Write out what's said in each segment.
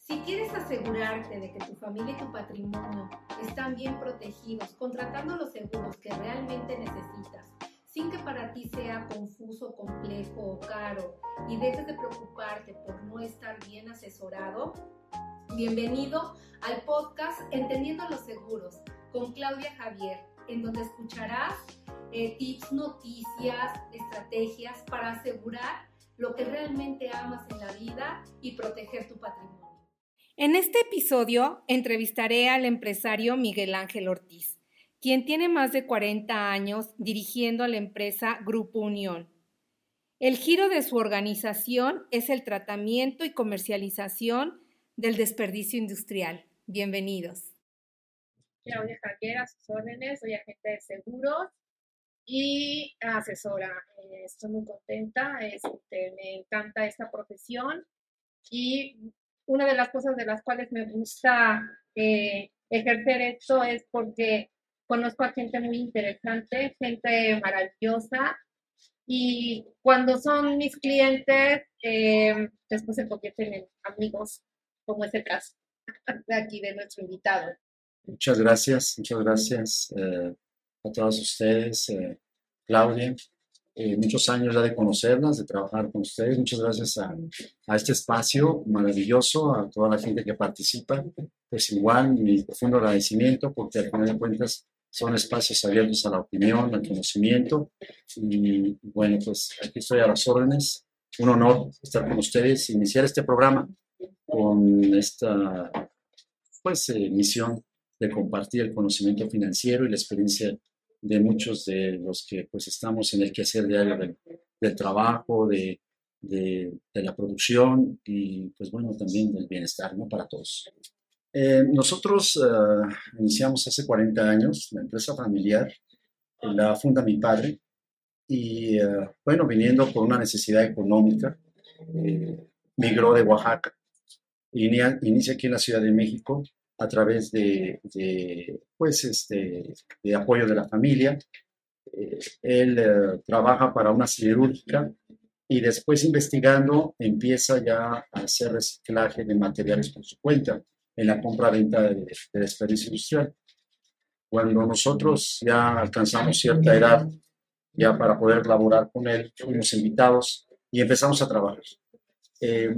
Si quieres asegurarte de que tu familia y tu patrimonio están bien protegidos, contratando los seguros que realmente necesitas, sin que para ti sea confuso, complejo o caro y dejes de preocuparte por no estar bien asesorado, bienvenido al podcast Entendiendo los Seguros con Claudia Javier, en donde escucharás eh, tips, noticias, estrategias para asegurar lo que realmente amas en la vida y proteger tu patrimonio. En este episodio entrevistaré al empresario Miguel Ángel Ortiz, quien tiene más de 40 años dirigiendo a la empresa Grupo Unión. El giro de su organización es el tratamiento y comercialización del desperdicio industrial. Bienvenidos. Claudia Javier, a sus órdenes, soy agente de seguros y asesora. Eh, estoy muy contenta, este, me encanta esta profesión y una de las cosas de las cuales me gusta eh, ejercer esto es porque conozco a gente muy interesante, gente maravillosa y cuando son mis clientes, eh, después se convierten en amigos, como es el caso de aquí de nuestro invitado. Muchas gracias, muchas gracias eh, a todos ustedes, Claudia, eh, muchos años ya de conocerlas, de trabajar con ustedes. Muchas gracias a, a, este espacio maravilloso, a toda la gente que participa. Pues igual, mi profundo agradecimiento porque al final de cuentas son espacios abiertos a la opinión, al conocimiento. Y bueno, pues aquí estoy a las órdenes. Un honor estar con ustedes, iniciar este programa con esta pues, eh, misión de compartir el conocimiento financiero y la experiencia de muchos de los que pues estamos en el quehacer diario del, del trabajo, de, de, la producción y pues bueno, también del bienestar, ¿no? Para todos. Eh, nosotros uh, iniciamos hace 40 años la empresa familiar, la funda mi padre y uh, bueno, viniendo por una necesidad económica, eh, migró de Oaxaca, inicia aquí en la Ciudad de México a través de, pues, este, de apoyo de la familia. Eh, él eh, trabaja para una siderúrgica y después investigando empieza ya a hacer reciclaje de materiales por su cuenta en la compra-venta de, de desperdicio industrial. Cuando nosotros ya alcanzamos cierta edad, ya para poder laborar con él, fuimos invitados y empezamos a trabajar. Eh,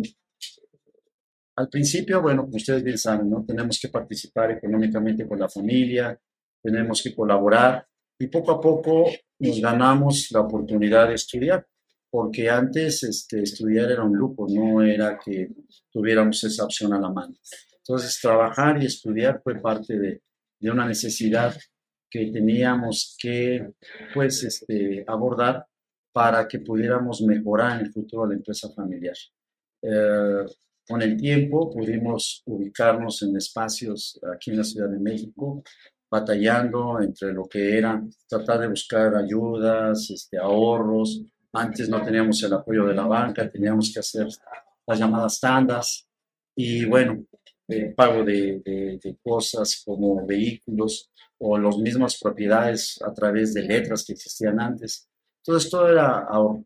al principio, bueno, ustedes bien saben, ¿no? Tenemos que participar económicamente con la familia, tenemos que colaborar y poco a poco nos ganamos la oportunidad de estudiar, porque antes este, estudiar era un lujo, no era que tuviéramos esa opción a la mano. Entonces, trabajar y estudiar fue parte de, de una necesidad que teníamos que, pues, este, abordar para que pudiéramos mejorar en el futuro la empresa familiar. Eh, con el tiempo pudimos ubicarnos en espacios aquí en la Ciudad de México, batallando entre lo que era tratar de buscar ayudas, este, ahorros. Antes no teníamos el apoyo de la banca, teníamos que hacer las llamadas tandas y bueno, el pago de, de, cosas como vehículos o las mismas propiedades a través de letras que existían antes. Entonces todo era ahorro,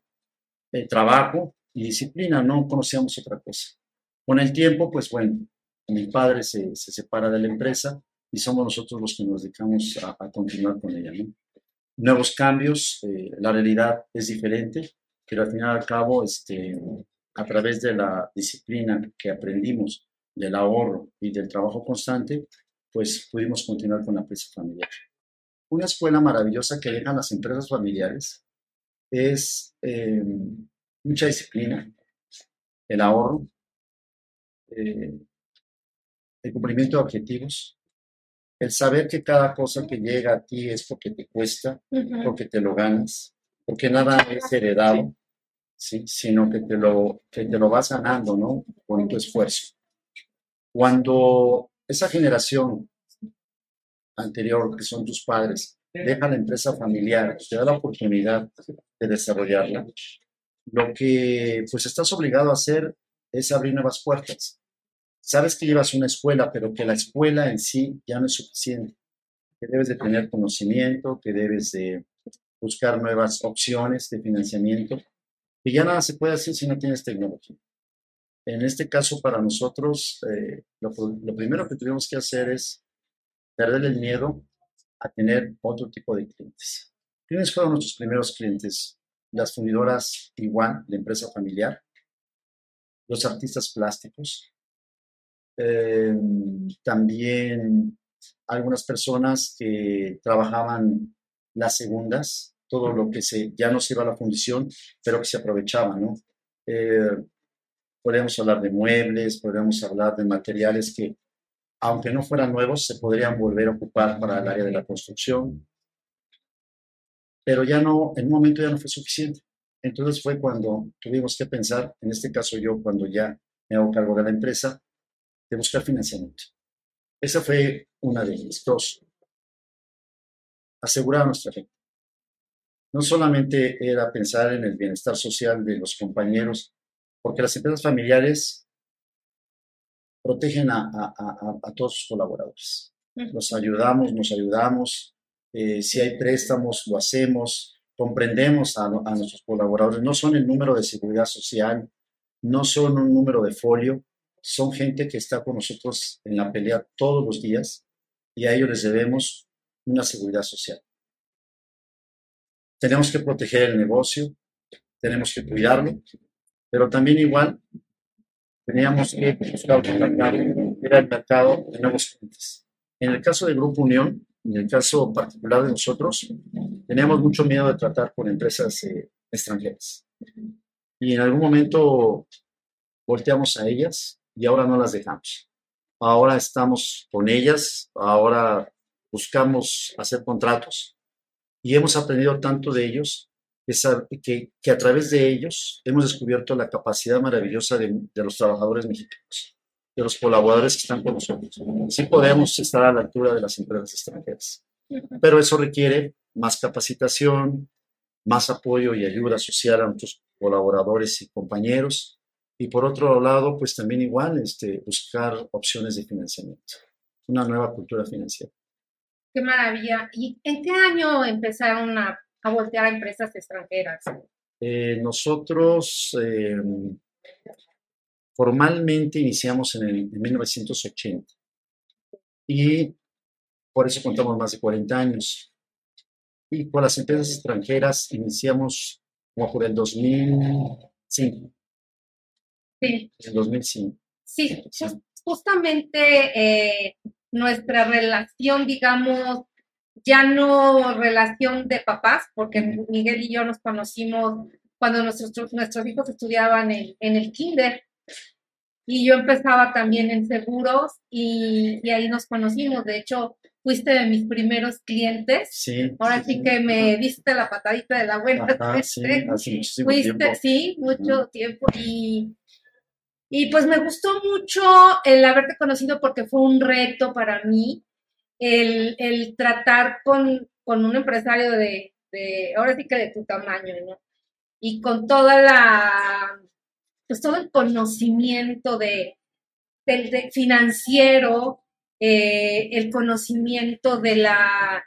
eh, trabajo y disciplina, no conocíamos otra cosa. Con el tiempo, pues bueno, mi padre se, se separa de la empresa y somos nosotros los que nos dedicamos a, continuar con ella. Nuevos cambios, eh, la realidad es diferente, pero al final y al cabo, este, a través de la disciplina que aprendimos, del ahorro y del trabajo constante, pues pudimos continuar con la empresa familiar. Una escuela maravillosa que dejan las empresas familiares es eh, mucha disciplina, el ahorro, eh, el cumplimiento de objetivos, el saber que cada cosa que llega a ti es porque te cuesta, porque te lo ganas, porque nada es heredado, ¿sí? sino que te, lo, que te lo vas ganando ¿no? con tu esfuerzo. Cuando esa generación anterior, que son tus padres, deja la empresa familiar, te da la oportunidad de desarrollarla, lo que pues estás obligado a hacer es abrir nuevas puertas. Sabes que llevas una escuela, pero que la escuela en sí ya no es suficiente. Que debes de tener conocimiento, que debes de buscar nuevas opciones de financiamiento, y ya nada se puede hacer si no tienes tecnología. en este caso para nosotros, eh, lo, lo primero que tuvimos que hacer es perder el miedo a tener otro tipo de clientes. ¿Quiénes fueron nuestros primeros clientes? Las fundidoras Iguan, la empresa familiar, los artistas plásticos, eh, también algunas personas que trabajaban las segundas, todo lo que se, ya no se iba a la fundición, pero que se aprovechaba, ¿no? Eh, podríamos hablar de muebles, podríamos hablar de materiales que, aunque no fueran nuevos, se podrían volver a ocupar para el área de la construcción. Pero ya no, en un momento ya no fue suficiente. Entonces fue cuando tuvimos que pensar, en este caso yo, cuando ya me hago cargo de la empresa, de buscar financiamiento. Esa fue una de ellas. Dos, asegurar nuestra gente. No solamente era pensar en el bienestar social de los compañeros, porque las empresas familiares protegen a, todos sus colaboradores. Los ayudamos, nos ayudamos. Eh, si hay préstamos, lo hacemos. Comprendemos a, a nuestros colaboradores. No son el número de seguridad social, no son un número de folio, son gente que está con nosotros en la pelea todos los días y a ellos les debemos una seguridad social. Tenemos que proteger el negocio, tenemos que cuidarlo, pero también igual teníamos que buscar era el mercado de nuevos clientes. En el caso del Grupo Unión, en el caso particular de nosotros, teníamos mucho miedo de tratar con empresas eh, extranjeras. Y en algún momento volteamos a ellas y ahora no las dejamos. Ahora estamos con ellas, ahora buscamos hacer contratos y hemos aprendido tanto de ellos que, que, a través de ellos hemos descubierto la capacidad maravillosa de, de, los trabajadores mexicanos, de los colaboradores que están con nosotros. Sí podemos estar a la altura de las empresas extranjeras, pero eso requiere más capacitación, más apoyo y ayuda social a nuestros colaboradores y compañeros y por otro lado, pues también igual este, buscar opciones de financiamiento, una nueva cultura financiera. Qué maravilla. ¿Y en qué año empezaron a, a voltear a empresas extranjeras? Eh, nosotros em, formalmente iniciamos en, el, en 1980 y por eso contamos más de 40 años. Y con las empresas extranjeras iniciamos como por el 2005. Sí. En 2005. Sí, justamente eh, nuestra relación, digamos, ya no relación de papás, porque Miguel y yo nos conocimos cuando nuestros, nuestros hijos estudiaban en, en el kinder y yo empezaba también en seguros y, y, ahí nos conocimos. De hecho, fuiste de mis primeros clientes. Sí. Ahora sí, que me diste la patadita de la buena. sí, hace muchísimo fuiste, tiempo. Sí, mucho tiempo. Y, y pues me gustó mucho el haberte conocido porque fue un reto para mí el, el tratar con, con, un empresario de, ahora sí que de tu tamaño, ¿no? Y con toda la, pues todo el conocimiento de, financiero, eh, el conocimiento de la,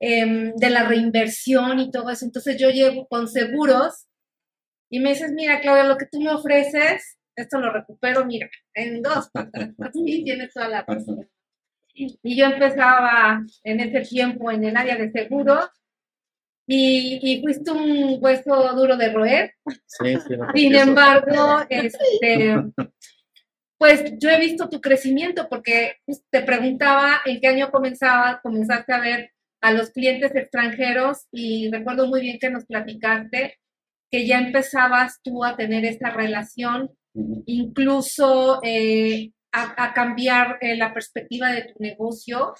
eh, de la reinversión y todo eso. Entonces yo llego con seguros y me dices, mira, Claudia, lo que tú me ofreces esto lo recupero, mira, en dos Sí, tienes toda la razón. Y yo empezaba en ese tiempo en el área de seguros y, y fuiste un hueso duro de roer. Sí, sí, no Sin embargo, este, pues yo he visto tu crecimiento porque te preguntaba en qué año comenzaba, comenzaste a ver a los clientes extranjeros y recuerdo muy bien que nos platicaste que ya empezabas tú a tener esta relación incluso eh, a, a, cambiar eh, la perspectiva de tu negocio,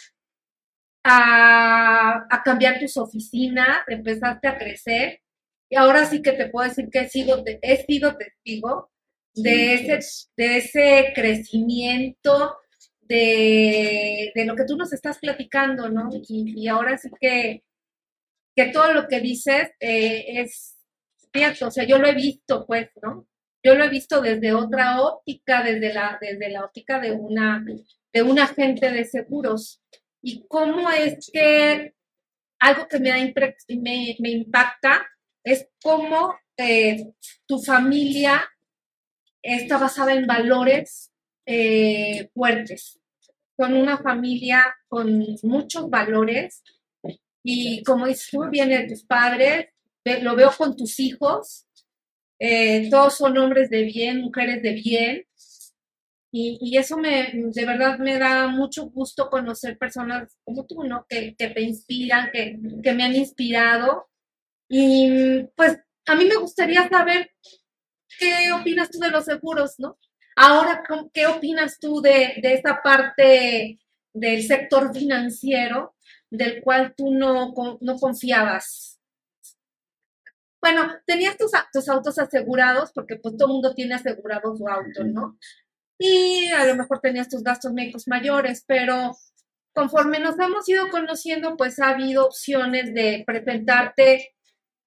a, a, cambiar tus oficinas, empezaste a crecer. Y ahora sí que te puedo decir que he sido, he sido testigo de, ese, de ese crecimiento, de, de, lo que tú nos estás platicando, ¿no? Y, y ahora sí que, que todo lo que dices eh, es cierto, o sea, yo lo he visto, pues, ¿no? Yo lo he visto desde otra óptica, desde la, desde la óptica de una, de un agente de seguros. Y cómo es que algo que me, da me, me impacta es cómo eh, tu familia está basada en valores eh, fuertes, con una familia con muchos valores y como dices tú, viene de tus padres, lo veo con tus hijos, eh, todos son hombres de bien, mujeres de bien, y, eso me, de verdad me da mucho gusto conocer personas como tú, ¿no? Que, te inspiran, que, que, me han inspirado. Y pues a mí me gustaría saber qué opinas tú de los seguros, ¿no? Ahora, ¿qué opinas tú de, de esta parte del sector financiero del cual tú no, no confiabas? Bueno, tenías tus, tus autos asegurados porque pues todo el mundo tiene asegurado su auto, ¿no? y a lo mejor tenías tus gastos médicos mayores, pero conforme nos hemos ido conociendo, pues ha habido opciones de presentarte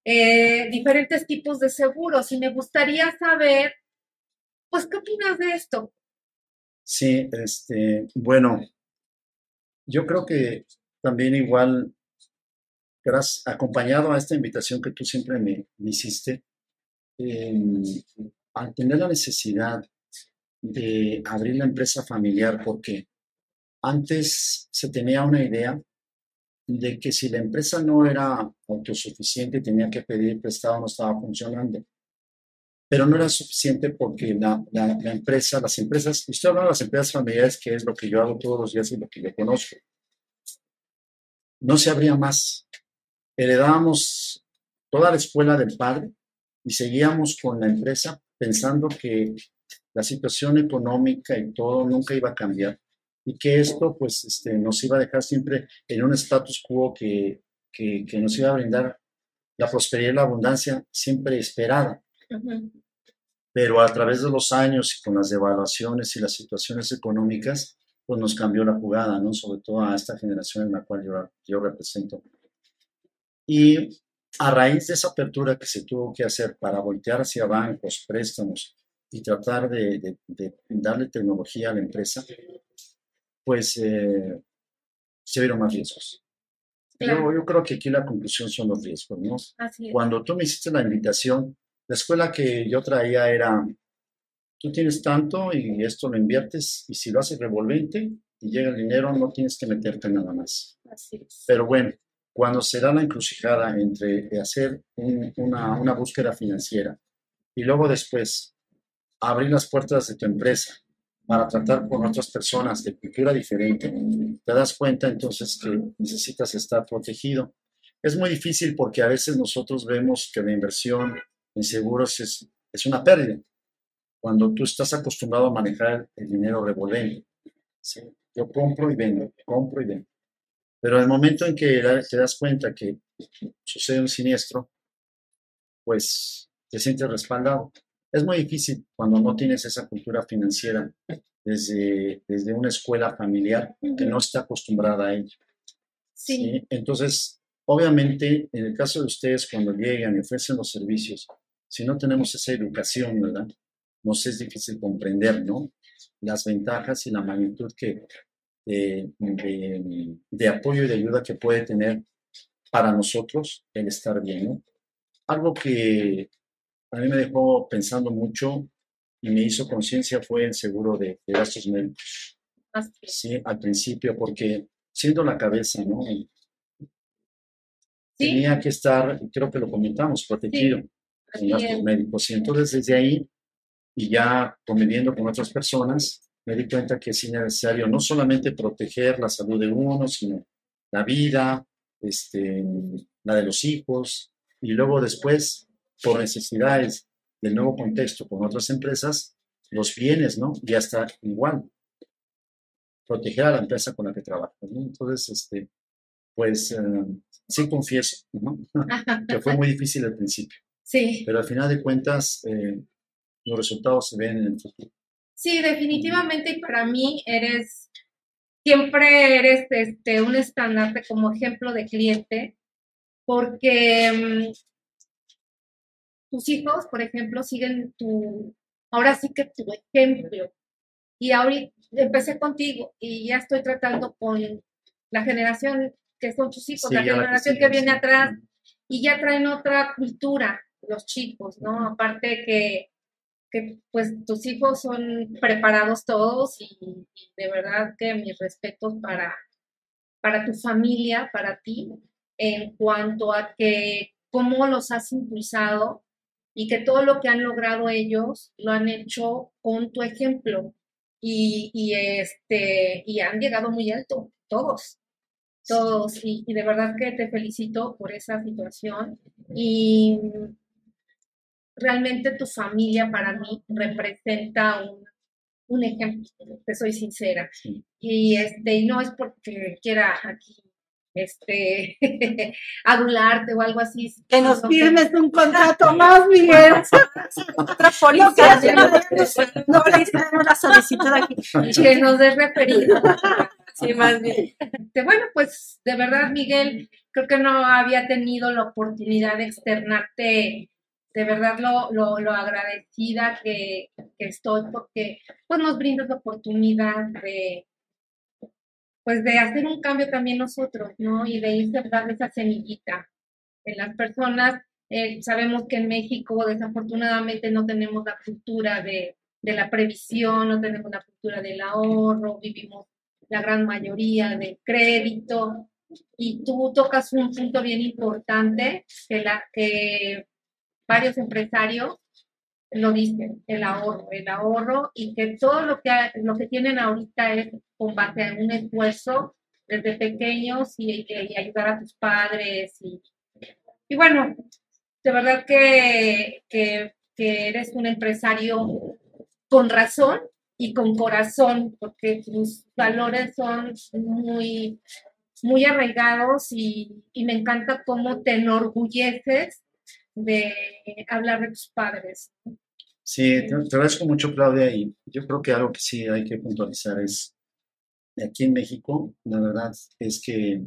eh, diferentes tipos de seguros y me gustaría saber, pues, ¿qué opinas de esto? Sí, este, bueno, yo creo que también igual, gracias, acompañado a esta invitación que tú siempre me, hiciste, al tener la necesidad de abrir la empresa familiar porque antes se tenía una idea de que si la empresa no era autosuficiente, tenía que pedir prestado, no estaba funcionando. Pero no era suficiente porque la, la, empresa, las empresas, estoy hablando de las empresas familiares, que es lo que yo hago todos los días y lo que yo conozco, no se abría más. Heredábamos toda la escuela del padre y seguíamos con la empresa pensando que la situación económica y todo nunca iba a cambiar y que esto pues este, nos iba a dejar siempre en un status quo que, que, nos iba a brindar la prosperidad y la abundancia siempre esperada. Pero a través de los años y con las devaluaciones y las situaciones económicas, pues nos cambió la jugada, ¿no? Sobre todo a esta generación en la cual yo, yo represento. Y a raíz de esa apertura que se tuvo que hacer para voltear hacia bancos, préstamos, y tratar de, darle tecnología a la empresa, pues eh, se vieron más riesgos. Yo, creo que aquí la conclusión son los riesgos, ¿no? Cuando tú me hiciste la invitación, la escuela que yo traía era, tú tienes tanto y esto lo inviertes y si lo haces revolvente y llega el dinero, no tienes que meterte nada más. Pero bueno, cuando se da la encrucijada entre hacer una, una búsqueda financiera y luego después abrir las puertas de tu empresa para tratar con otras personas de cultura diferente, te das cuenta entonces que necesitas estar protegido. Es muy difícil porque a veces nosotros vemos que la inversión en seguros es, es una pérdida. Cuando tú estás acostumbrado a manejar el dinero revolvente. Yo compro y vendo, compro y vendo. Pero el momento en que te das cuenta que sucede un siniestro, pues te sientes respaldado. Es muy difícil cuando no tienes esa cultura financiera desde, desde una escuela familiar que no está acostumbrada a ello. Sí. Entonces, obviamente, en el caso de ustedes, cuando llegan y ofrecen los servicios, si no tenemos esa educación, ¿verdad? Nos es difícil comprender, ¿no? Las ventajas y la magnitud que, de, de, apoyo y de ayuda que puede tener para nosotros el estar bien, ¿no? Algo que a mí me dejó pensando mucho y me hizo conciencia fue el seguro de, gastos médicos. Sí, al principio, porque siendo la cabeza, ¿no? Tenía que estar, creo que lo comentamos, protegido en gastos médicos. Y entonces desde ahí, y ya conviviendo con otras personas, me di cuenta que es necesario no solamente proteger la salud de uno, sino la vida, este, la de los hijos, y luego después por necesidades del nuevo contexto con otras empresas, los bienes, ¿no? Ya está igual. Proteger a la empresa con la que trabajas, ¿no? Entonces, este, pues eh, sí confieso, ¿no? que fue muy difícil al principio. Sí. Pero al final de cuentas, eh, los resultados se ven en el futuro. Sí, definitivamente, y para mí eres, siempre eres este, un estandarte como ejemplo de cliente, porque mm, tus hijos, por ejemplo, siguen tu, ahora sí que tu ejemplo. Y ahorita empecé contigo y ya estoy tratando con la generación que son tus hijos, la generación que, viene atrás, y ya traen otra cultura los chicos, ¿no? Aparte que que pues tus hijos son preparados todos y, de verdad que mis respetos para, para tu familia, para ti, en cuanto a que cómo los has impulsado y que todo lo que han logrado ellos lo han hecho con tu ejemplo y, y este, y han llegado muy alto, todos, todos, y, y de verdad que te felicito por esa situación y realmente tu familia para mí representa un, un ejemplo, te soy sincera. Y este, no es porque quiera aquí este adularte o algo así. Que nos firmes un contrato más, Miguel. Otra policía. No, no, la solicitud aquí. Que nos des referido. Sí, más bien. Bueno, pues de verdad, Miguel, creo que no había tenido la oportunidad de externarte de verdad lo, lo, lo agradecida que, que, estoy porque pues nos brindas la oportunidad de pues de hacer un cambio también nosotros, ¿no? Y de ir sembrando esa semillita en las personas. Eh, sabemos que en México desafortunadamente no tenemos la cultura de, de la previsión, no tenemos la cultura del ahorro, vivimos la gran mayoría del crédito. Y tú tocas un punto bien importante que, la, que varios empresarios lo dicen, el ahorro, el ahorro y que todo lo que, lo que tienen ahorita es con base a un esfuerzo desde pequeños y, ayudar a tus padres. Y, bueno, de verdad que, que, que, eres un empresario con razón y con corazón, porque tus valores son muy, muy arraigados y, y me encanta cómo te enorgulleces de hablar de tus padres. Sí, te, agradezco mucho, Claudia, y yo creo que algo que sí hay que puntualizar es, aquí en México, la verdad es que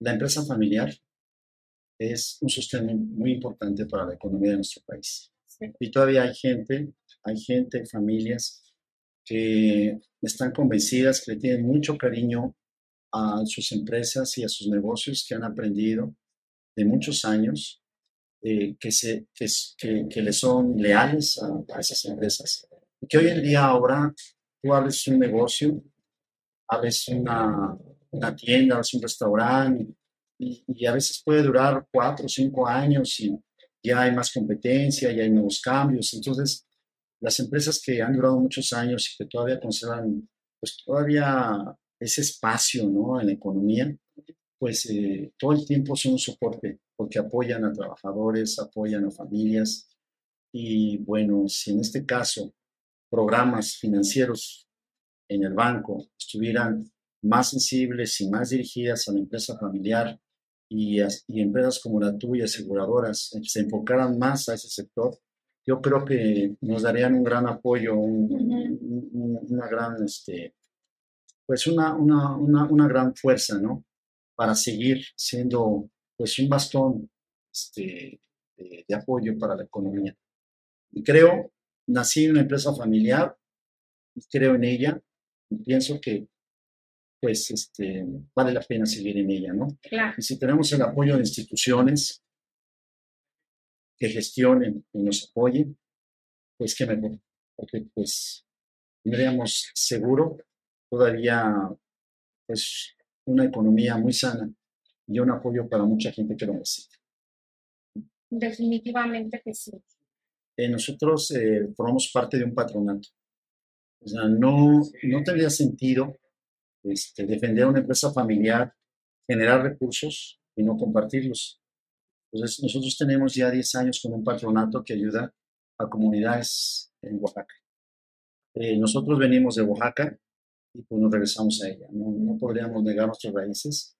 la empresa familiar es un sostén muy importante para la economía de nuestro país. Y todavía hay gente, hay gente, familias que están convencidas, que le tienen mucho cariño a sus empresas y a sus negocios que han aprendido de muchos años eh, que, se, que, que, le son leales a, esas empresas. Y que hoy en día ahora tú abres un negocio, abres una, una tienda, abres un restaurante y, y, a veces puede durar cuatro o cinco años y ya hay más competencia, ya hay nuevos cambios. Entonces, las empresas que han durado muchos años y que todavía conservan pues todavía ese espacio ¿no? en la economía, pues eh, todo el tiempo son un soporte, porque apoyan a trabajadores, apoyan a familias. Y bueno, si en este caso programas financieros en el banco estuvieran más sensibles y más dirigidas a la empresa familiar y, y empresas como la tuya, aseguradoras, eh, se enfocaran más a ese sector, yo creo que nos darían un gran apoyo, una gran, este, pues una, una, una, una gran fuerza, ¿no? Para seguir siendo pues un bastón este, de, apoyo para la economía. Y creo, nací en una empresa familiar, y creo en ella, y pienso que pues este, vale la pena seguir en ella, ¿no? Y si tenemos el apoyo de instituciones que gestionen y nos apoyen, pues qué mejor, porque pues tendríamos seguro todavía pues una economía muy sana y un apoyo para mucha gente que lo necesita. Definitivamente que sí. Eh, nosotros eh, formamos parte de un patronato. O sea, no, no tendría sentido este, defender una empresa familiar, generar recursos y no compartirlos. Entonces, nosotros tenemos ya 10 años con un patronato que ayuda a comunidades en Oaxaca. Eh, nosotros venimos de Oaxaca, y pues nos regresamos a ella. No, no podríamos negar nuestras raíces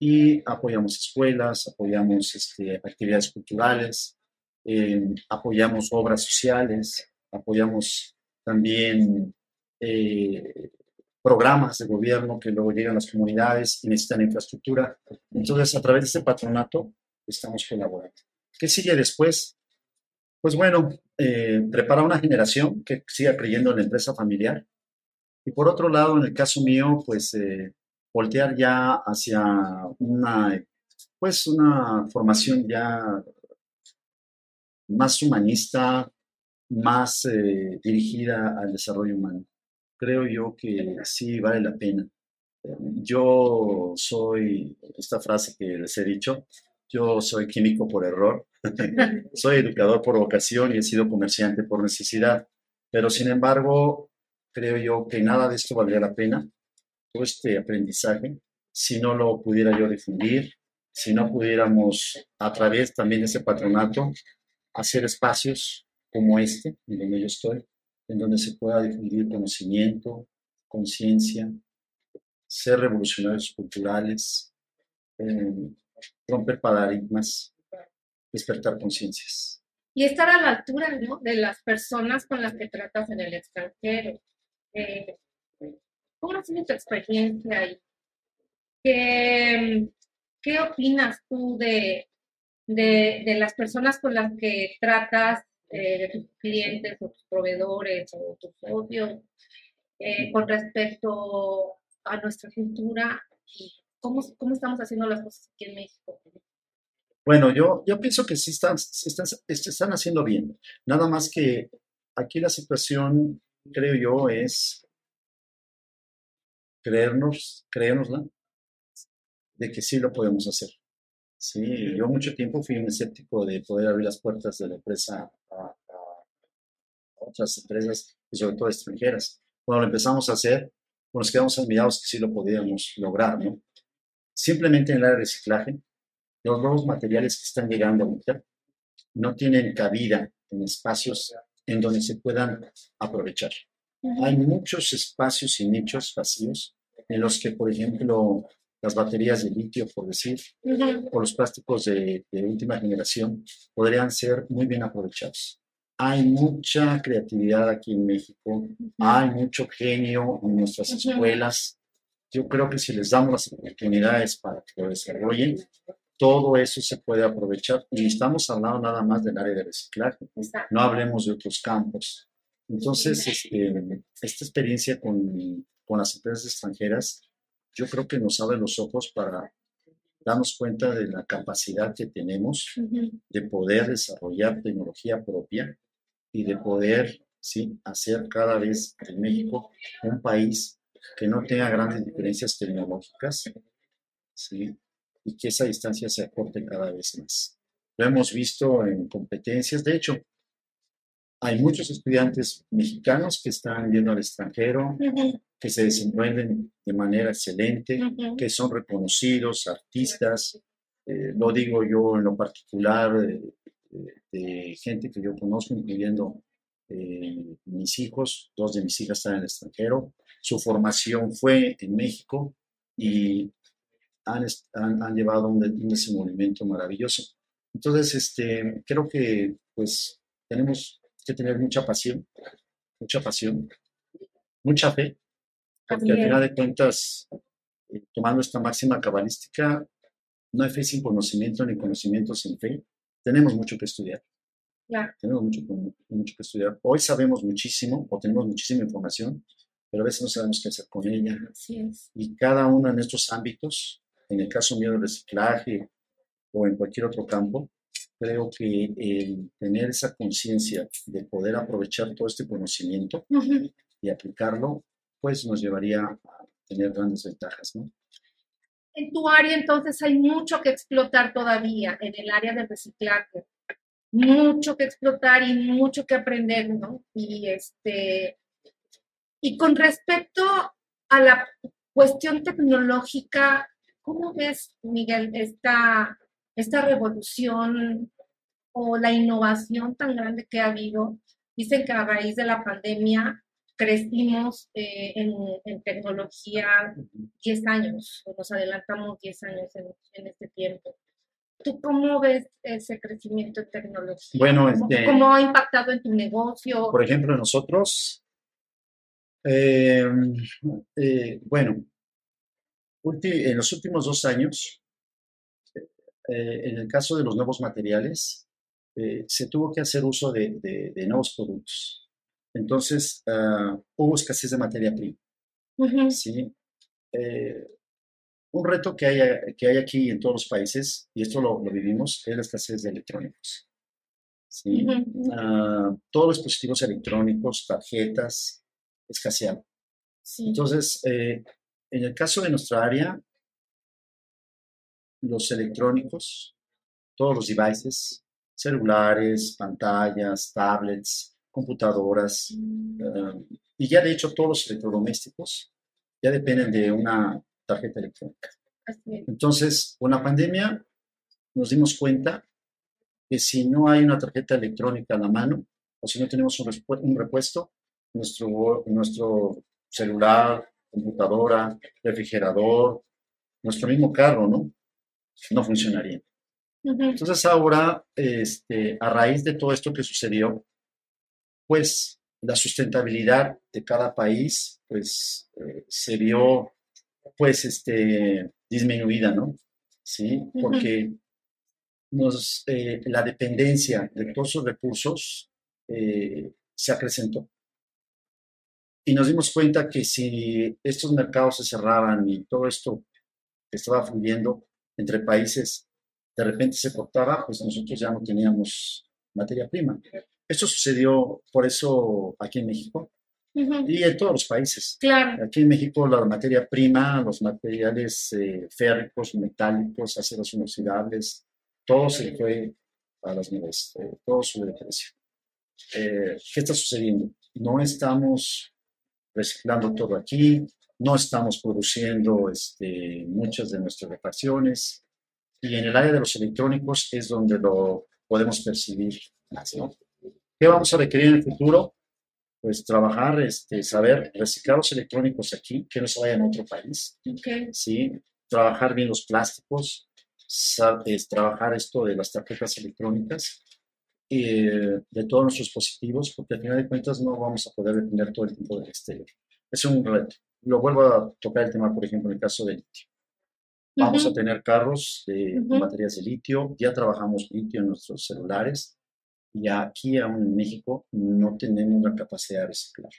y apoyamos escuelas, apoyamos este, actividades culturales, eh, apoyamos obras sociales, apoyamos también eh, programas de gobierno que luego llegan a las comunidades y necesitan infraestructura. Entonces, a través de este patronato estamos colaborando. ¿Qué sigue después? Pues bueno, eh, preparar una generación que siga creyendo en la empresa familiar, y por otro lado, en el caso mío, pues eh, voltear ya hacia una, pues una formación ya más humanista, más eh, dirigida al desarrollo humano. Creo yo que sí vale la pena. Yo soy, esta frase que les he dicho, yo soy químico por error, soy educador por vocación y he sido comerciante por necesidad, pero sin embargo, creo yo que nada de esto valdría la pena, todo este aprendizaje, si no lo pudiera yo difundir, si no pudiéramos a través también de ese patronato hacer espacios como este, en donde yo estoy, en donde se pueda difundir conocimiento, conciencia, ser revolucionarios culturales, eh, romper paradigmas, despertar conciencias. Y estar a la altura ¿no? de las personas con las que tratas en el extranjero. Eh, ¿Cómo ha sido tu experiencia ahí? ¿Qué, qué opinas tú de, de, de, las personas con las que tratas, eh, de tus clientes o tus proveedores o tus socios, eh, con respecto a nuestra cultura cómo, cómo estamos haciendo las cosas aquí en México? Bueno, yo, yo pienso que sí están, están, están haciendo bien. Nada más que aquí la situación, creo yo, es creernos, creérnosla, de que sí lo podemos hacer. Sí, yo mucho tiempo fui un escéptico de poder abrir las puertas de la empresa a, a, a otras empresas y sobre todo extranjeras. Cuando lo empezamos a hacer, pues nos quedamos admirados que sí lo podíamos lograr, ¿no? Simplemente en el área de reciclaje, los nuevos materiales que están llegando ahorita no tienen cabida en espacios en donde se puedan aprovechar. Hay muchos espacios y nichos vacíos en los que, por ejemplo, las baterías de litio, por decir, o los plásticos de, de, última generación podrían ser muy bien aprovechados. Hay mucha creatividad aquí en México, hay mucho genio en nuestras escuelas. Yo creo que si les damos las oportunidades para que lo desarrollen, todo eso se puede aprovechar. Y estamos hablando nada más del área de reciclaje, no hablemos de otros campos. Entonces, este, esta experiencia con, con las empresas extranjeras, yo creo que nos abre los ojos para darnos cuenta de la capacidad que tenemos de poder desarrollar tecnología propia y de poder ¿sí? hacer cada vez de México un país que no tenga grandes diferencias tecnológicas ¿sí? Y que esa distancia se acorte cada vez más. Lo hemos visto en competencias, de hecho, hay muchos estudiantes mexicanos que están yendo al extranjero, que se desenvuelven de manera excelente, que son reconocidos, artistas. Eh, lo digo yo en lo particular eh, de gente que yo conozco, incluyendo eh, mis hijos, dos de mis hijas están en el extranjero. Su formación fue en México y han, han, han llevado un, un, desenvolvimiento maravilloso. Entonces, este, creo que pues tenemos que tener mucha pasión, mucha pasión, mucha fe, porque al final de cuentas, eh, tomando esta máxima cabalística, no hay fe sin conocimiento ni conocimiento sin fe. Tenemos mucho que estudiar. Yeah. Tenemos mucho, mucho que estudiar. Hoy sabemos muchísimo o tenemos muchísima información, pero a veces no sabemos qué hacer con ella. Es. Y cada uno en estos ámbitos, en el caso mío del reciclaje o en cualquier otro campo, creo que el tener esa conciencia de poder aprovechar todo este conocimiento Uh -huh. y aplicarlo, pues nos llevaría a tener grandes ventajas, ¿no? En tu área entonces hay mucho que explotar todavía en el área del reciclaje, mucho que explotar y mucho que aprender, ¿no? Y este y con respecto a la cuestión tecnológica, ¿cómo ves, Miguel, esta, esta revolución o la innovación tan grande que ha habido? Dicen que a raíz de la pandemia crecimos eh, en, en, tecnología 10 años, o nos adelantamos 10 años en, en, este tiempo. ¿Tú cómo ves ese crecimiento en tecnología? Bueno, ¿Cómo, este, ¿Cómo, ha impactado en tu negocio? Por ejemplo, nosotros, eh, eh, bueno, en los últimos dos años, eh, en el caso de los nuevos materiales, se tuvo que hacer uso de, de, de nuevos productos. Entonces, uh, hubo escasez de materia prima. Uh -huh. ¿sí? Eh, un reto que hay, que hay aquí en todos los países, y esto lo, lo, vivimos, es la escasez de electrónicos. ¿sí? Ujú. Ah, todos los dispositivos electrónicos, tarjetas, escasearon. Sí. Entonces, eh, en el caso de nuestra área, los electrónicos, todos los devices, celulares, pantallas, tablets, computadoras, eh, y ya de hecho todos los electrodomésticos ya dependen de una tarjeta electrónica. Entonces, con la pandemia nos dimos cuenta que si no hay una tarjeta electrónica a la mano, o si no tenemos un repuesto, nuestro, nuestro celular, computadora, refrigerador, nuestro mismo carro, ¿no? No funcionaría. Entonces ahora, este, a raíz de todo esto que sucedió, pues la sustentabilidad de cada país, pues eh, se vio, pues, este, disminuida, ¿no? Sí, porque nos, eh, la dependencia de todos sus recursos eh, se acrecentó. Y nos dimos cuenta que si estos mercados se cerraban y todo esto que estaba fluyendo entre países de repente se cortaba, pues nosotros ya no teníamos materia prima. Esto sucedió por eso aquí en México Ujú. y en todos los países. Claro. Aquí en México la materia prima, los materiales eh, férricos, metálicos, aceros inoxidables, todo se fue a las nubes, eh, todo sube de precio. Eh, ¿Qué está sucediendo? No estamos reciclando todo aquí, no estamos produciendo este, muchas de nuestras refacciones y en el área de los electrónicos es donde lo podemos percibir más, ¿no? ¿Qué vamos a requerir en el futuro? Pues trabajar, este, saber reciclar los electrónicos aquí, que no se vayan a otro país, Ok. ¿sí? Trabajar bien los plásticos, sa- es, trabajar esto de las tarjetas electrónicas, eh, de todos nuestros dispositivos, porque al final de cuentas no vamos a poder depender todo el tiempo del exterior. Es un reto. Lo vuelvo a tocar el tema, por ejemplo, en el caso del litio. Vamos a Ujú. tener carros de con Ujú. baterías de litio, ya trabajamos litio en nuestros celulares y aquí aún en México no tenemos la capacidad de reciclar.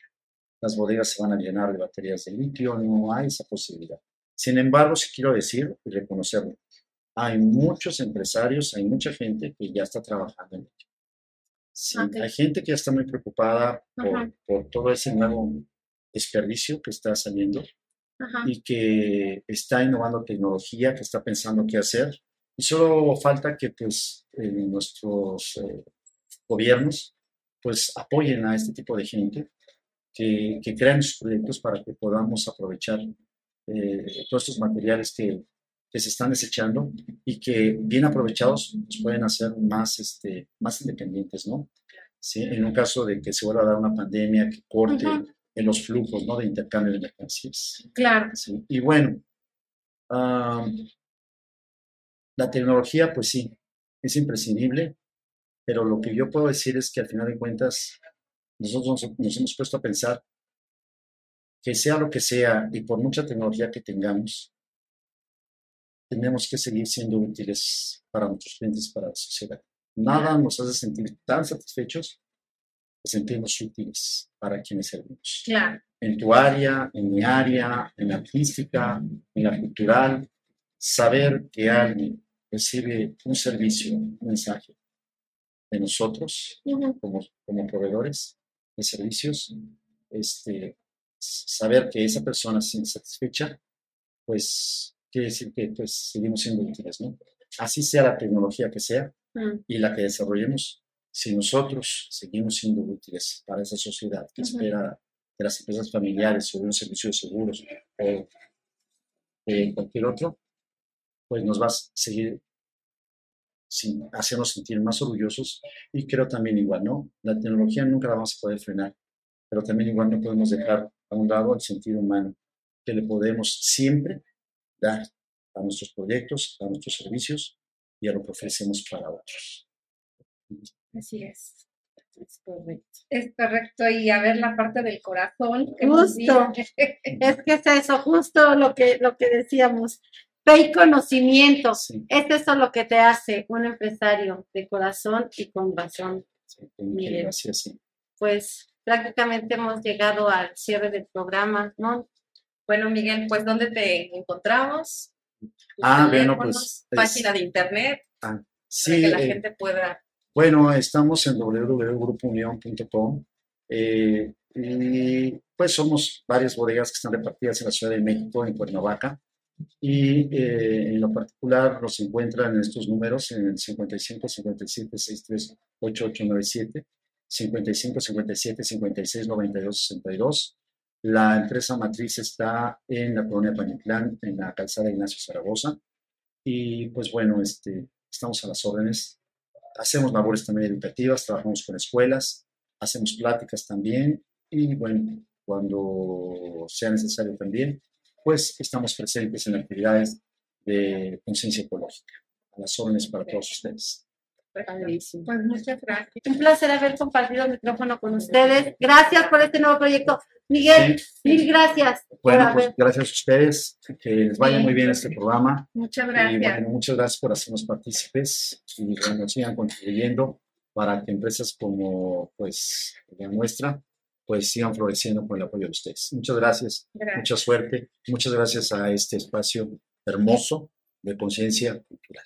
Las bodegas se van a llenar de baterías de litio, no hay esa posibilidad. Sin embargo, sí quiero decir y reconocerlo, hay muchos empresarios, hay mucha gente que ya está trabajando en. Sí, Ok. hay gente que ya está muy preocupada por, todo ese nuevo desperdicio que está saliendo y que está innovando tecnología, que está pensando qué hacer. Y solo falta que pues eh, nuestros eh, gobiernos pues apoyen a este tipo de gente, que, que crean sus proyectos para que podamos aprovechar eh, todos estos materiales que, que se están desechando y que bien aprovechados nos pueden hacer más, este, más independientes, ¿no? Sí, en un caso de que se vuelva a dar una pandemia que corte Ujú. en los flujos, ¿no? De intercambio de mercancías. Claro. Sí, Y bueno, am, la tecnología, pues sí, es imprescindible, pero lo que yo puedo decir es que al final de cuentas, nosotros nos, nos hemos puesto a pensar que sea lo que sea y por mucha tecnología que tengamos, tenemos que seguir siendo útiles para nuestros clientes, para la sociedad. Nada nos hace sentir tan satisfechos que sentirnos útiles para quienes servimos Claro. en tu área, en mi área, en la artística, en la cultural, saber que alguien recibe un servicio, un mensaje de nosotros como, como proveedores de servicios, este, saber que esa persona se satisfecha, pues quiere decir que pues, seguimos siendo útiles, ¿no? Así sea la tecnología que sea Mm. y la que desarrollemos, si nosotros seguimos siendo útiles para esa sociedad que espera de las empresas familiares sobre un servicio de seguros o de cualquier otro, pues nos va a seguir sin hacernos sentir más orgullosos y creo también igual, ¿no? La tecnología nunca la vamos a poder frenar, pero también igual no podemos dejar a un lado el sentido humano que le podemos siempre dar a nuestros proyectos, a nuestros servicios y a lo que ofrecemos para otros. Así es. Es correcto. Es correcto. Y a ver la parte del corazón. que Justo. Es que es eso, justo lo que, lo que decíamos. Fe y conocimiento. Sí, Es eso lo que te hace un empresario de corazón y con razón. sí, Miguel. ir así, así. Pues prácticamente hemos llegado al cierre del programa, ¿no? Bueno, Miguel, pues ¿dónde te encontramos? Ah, bueno, pues, es- Página de internet, para Sí, que la eh, gente pueda Bueno, estamos en www.grupounión.com eh, y pues somos varias bodegas que están repartidas en la Ciudad de México, en Cuernavaca, y eh, en lo particular los encuentran en estos números en el 55 57 63 8897, 55 57 56 92 62. La empresa matriz está en la colonia Panitlán, en la calzada Ignacio Zaragoza. Y pues bueno, este, estamos a las órdenes. Hacemos labores también educativas, trabajamos con escuelas, hacemos pláticas también y bueno, cuando sea necesario también, pues estamos presentes en actividades de conciencia ecológica. A las órdenes para todos ustedes. Pues muchas gracias. Un placer haber compartido el micrófono con ustedes. Gracias por este nuevo proyecto. Miguel, mil gracias. Bueno, pues haber- gracias a ustedes, que les vaya muy bien este programa. Muchas Y gracias. bueno, muchas gracias por hacernos partícipes y bueno, sigan contribuyendo para que empresas como pues la nuestra pues sigan floreciendo con el apoyo de ustedes. Muchas gracias, Gracias. mucha suerte, muchas gracias a este espacio hermoso de conciencia cultural.